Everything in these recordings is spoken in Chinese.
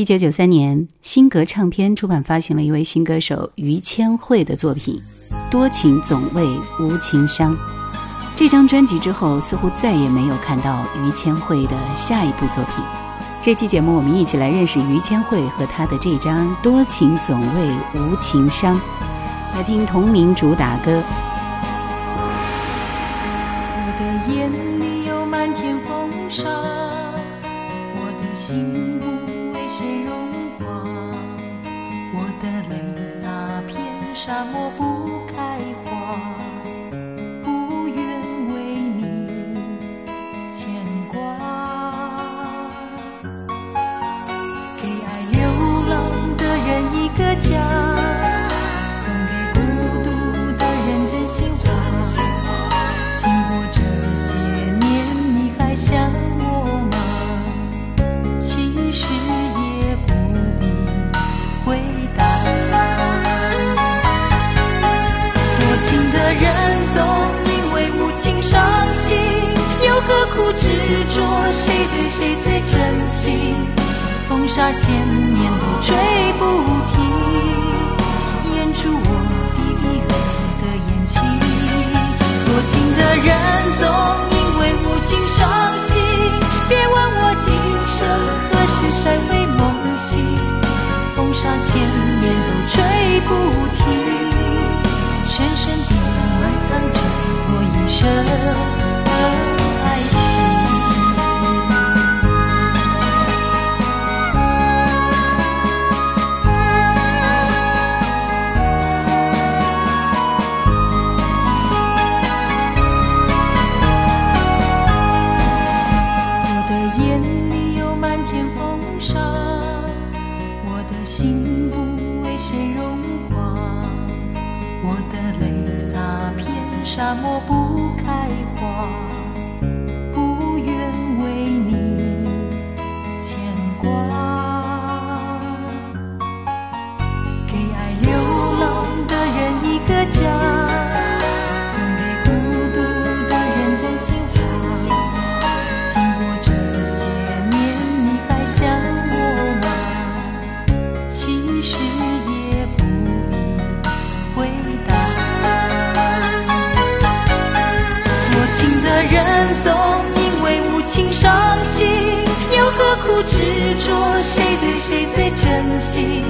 一九九三年，新格唱片出版发行了一位新歌手于千惠的作品《多情总为无情伤》。这张专辑之后，似乎再也没有看到于千惠的下一部作品。这期节目，我们一起来认识于千惠和她的这张《多情总为无情伤》，来听同名主打歌。沙千年都吹不停，演出我滴滴泪的眼睛。多情的人总因为无情伤心，别问我今生何时才会梦醒。风沙千年都吹不停，深深地埋藏着我一生执着谁对谁最真心？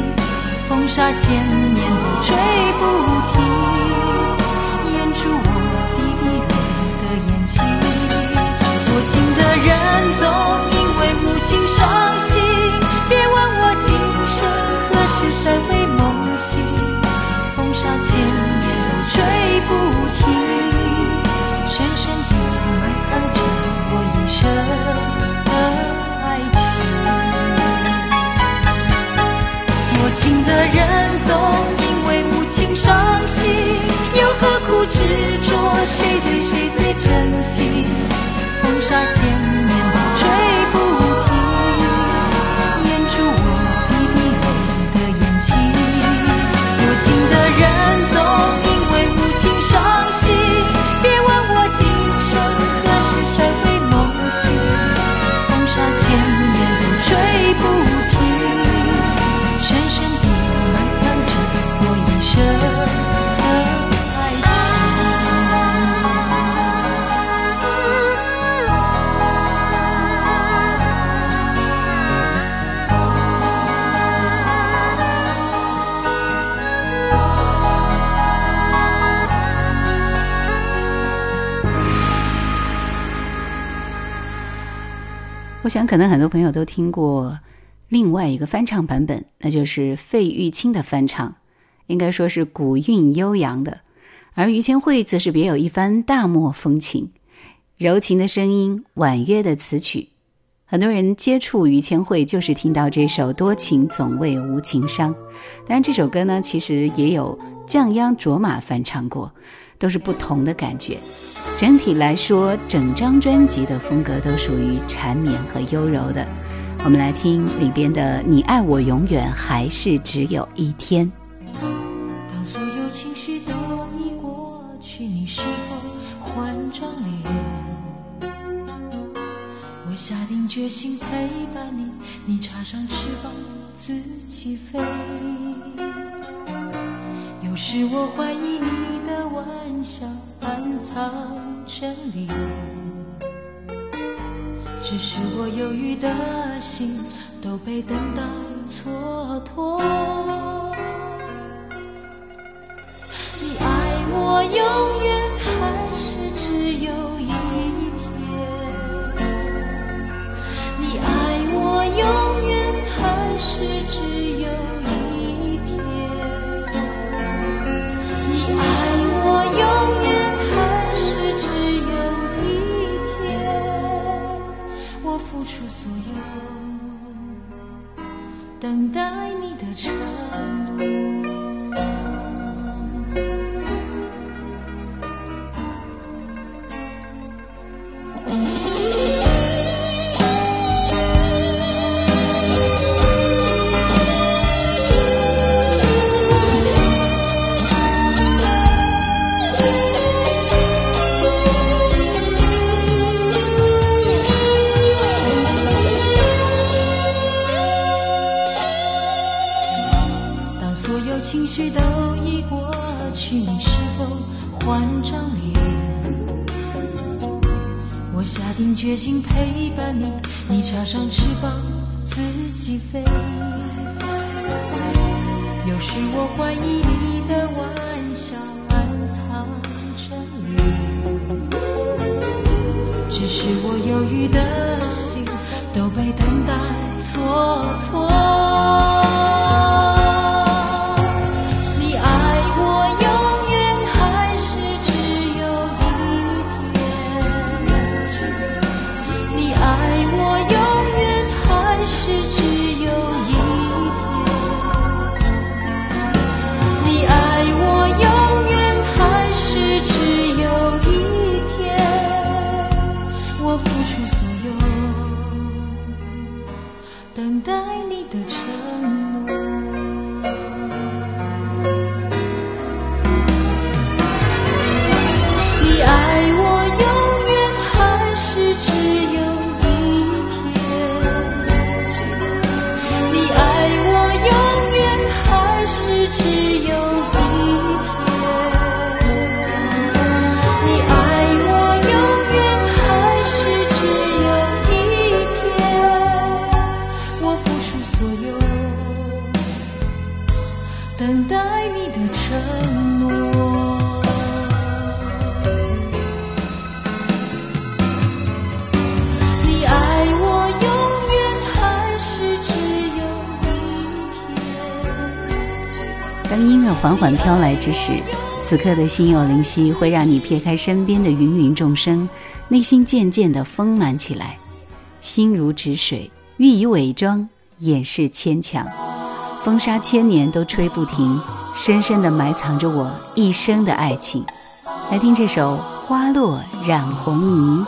风沙千年都吹不停，演出我滴滴泪的眼睛。多情的人执着谁对谁最真心？风沙千年可能很多朋友都听过另外一个翻唱版本，那就是费玉清的翻唱，应该说是古韵悠扬的。而于谦惠则是别有一番大漠风情，柔情的声音，婉约的词曲。很多人接触于谦惠，就是听到这首《多情总为无情伤》。当然，这首歌呢，其实也有降央卓玛翻唱过，都是不同的感觉。整体来说，整张专辑的风格都属于缠绵和优柔的。我们来听里边的“你爱我永远还是只有一天当所有情绪都已过去，你是否换张脸？我下定决决心陪伴你，你插上翅膀自己飞。是我怀疑你的玩笑暗藏真理，只是我犹豫的心都被等待蹉跎。你爱我永远还是只有一我下定决心陪伴你，你插上翅膀自己飞。有时我怀疑你的玩笑暗藏真理，只是我犹豫的心都被等待蹉跎。缓缓飘来之时，此刻的心有灵犀会让你撇开身边的芸芸众生，内心渐渐的丰满起来，心如止水，欲以伪装掩饰牵强，风沙千年都吹不停，深深的埋藏着我一生的爱情。来听这首《花落染红泥》。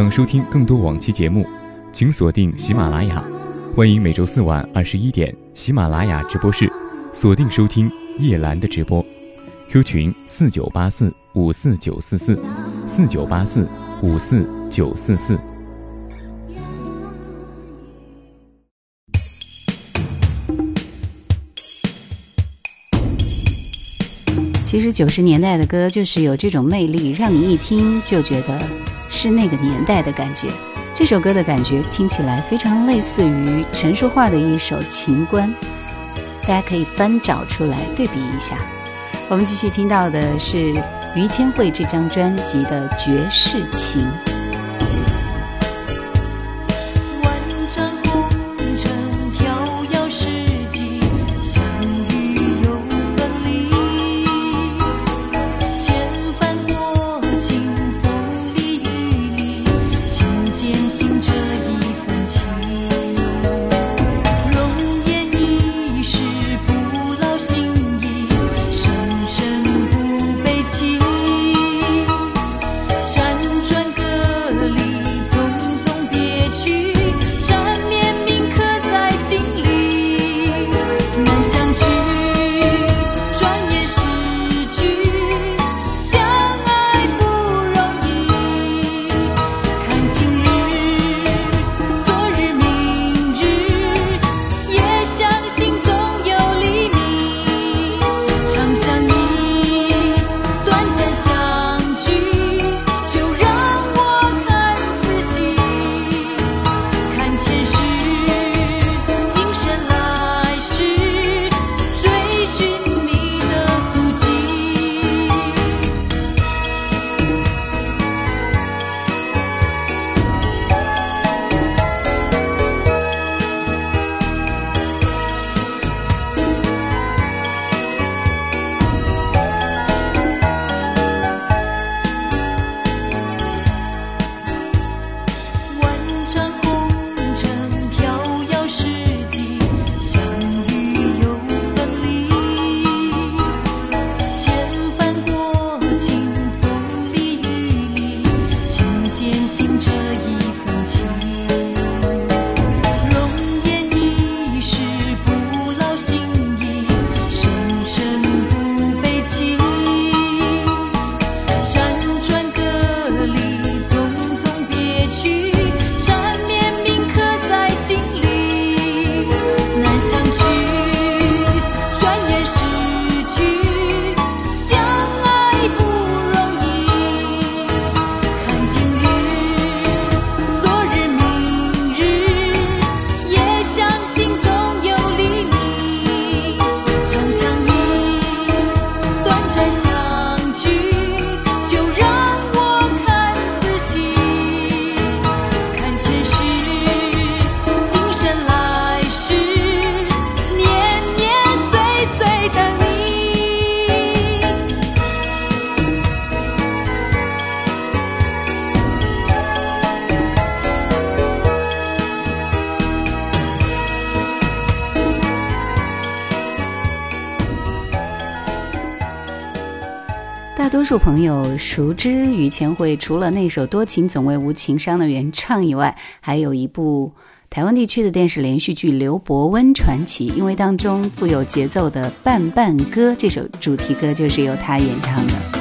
想收听更多往期节目，请锁定喜马拉雅。欢迎每周四晚二十一点喜马拉雅直播室锁定收听叶兰的直播。Q 群四九八四五四九四四四九八四五四九四四。其实九十年代的歌就是有这种魅力，让你一听就觉得是那个年代的感觉。这首歌的感觉听起来非常类似于陈淑桦的一首《情关》，大家可以翻找出来对比一下。我们继续听到的是于谦惠这张专辑的《绝世情》。数朋友熟知于千惠，除了那首《多情总为无情伤》的原唱以外，还有一部台湾地区的电视连续剧《刘伯温传奇》，因为当中富有节奏的《伴伴歌》这首主题歌就是由他演唱的。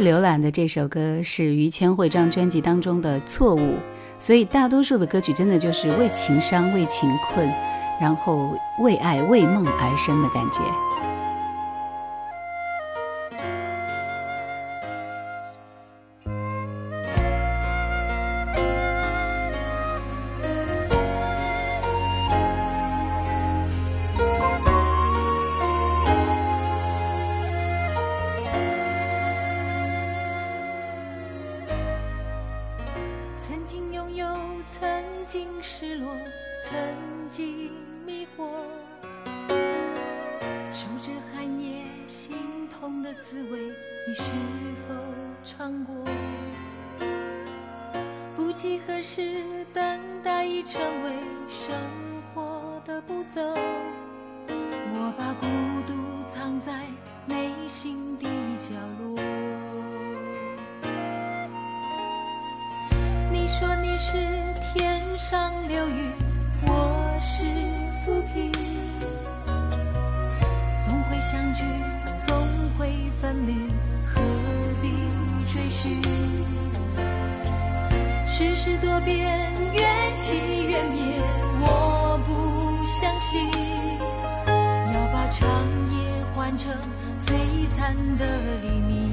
浏览的这首歌是于谦惠这张专辑当中的错误，所以大多数的歌曲真的就是为情伤、为情困，然后为爱、为梦而生的感觉。不知何时等待已成为生活的步骤？我把孤独藏在内心的角落。你说你是天上流云我是浮萍。总会相聚总会分离何必追寻？世事多变，缘起缘灭，我不相信。要把长夜换成璀璨的黎明。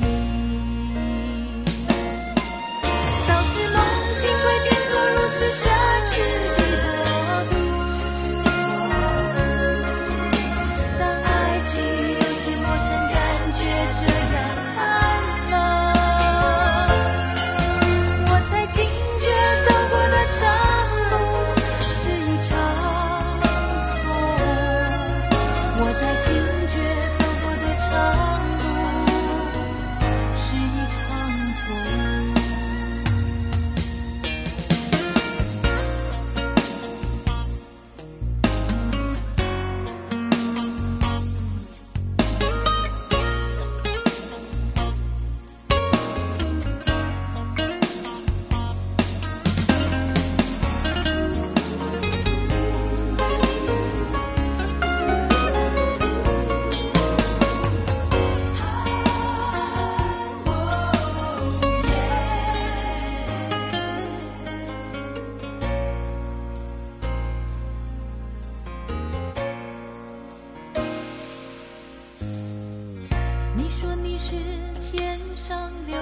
你是天上流云，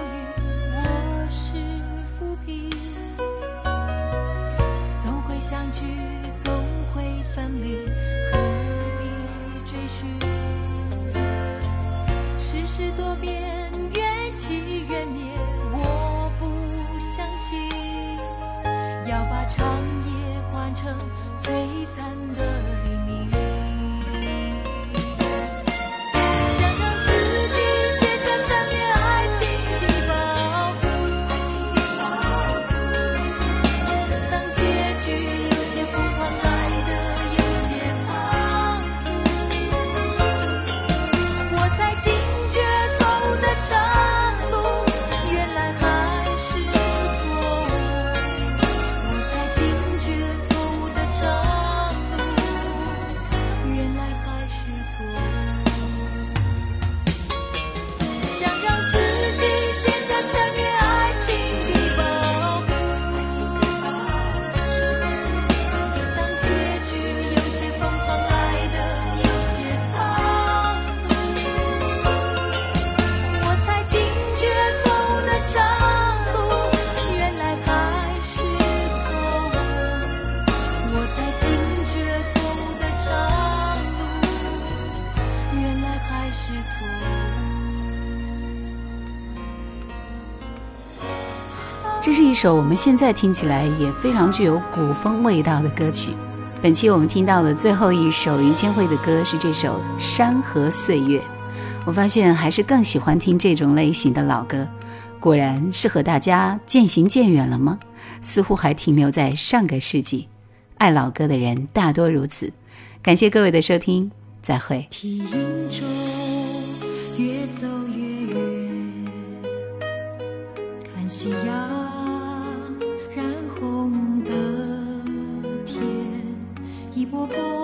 我是浮萍，总会相聚，总会分离，何必追寻？世事多变，缘起缘灭，我不相信，要把长夜换成璀璨的首我们现在听起来也非常具有古风味道的歌曲。本期我们听到的最后一首于谦惠的歌是这首《山河岁月》。我发现还是更喜欢听这种类型的老歌，果然是和大家渐行渐远了吗？似乎还停留在上个世纪。爱老歌的人大多如此。感谢各位的收听，再会。夕阳一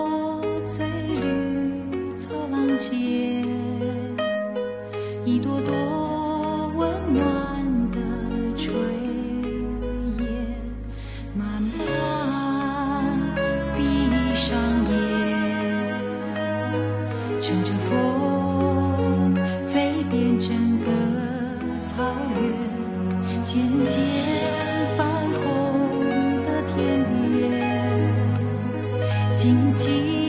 静静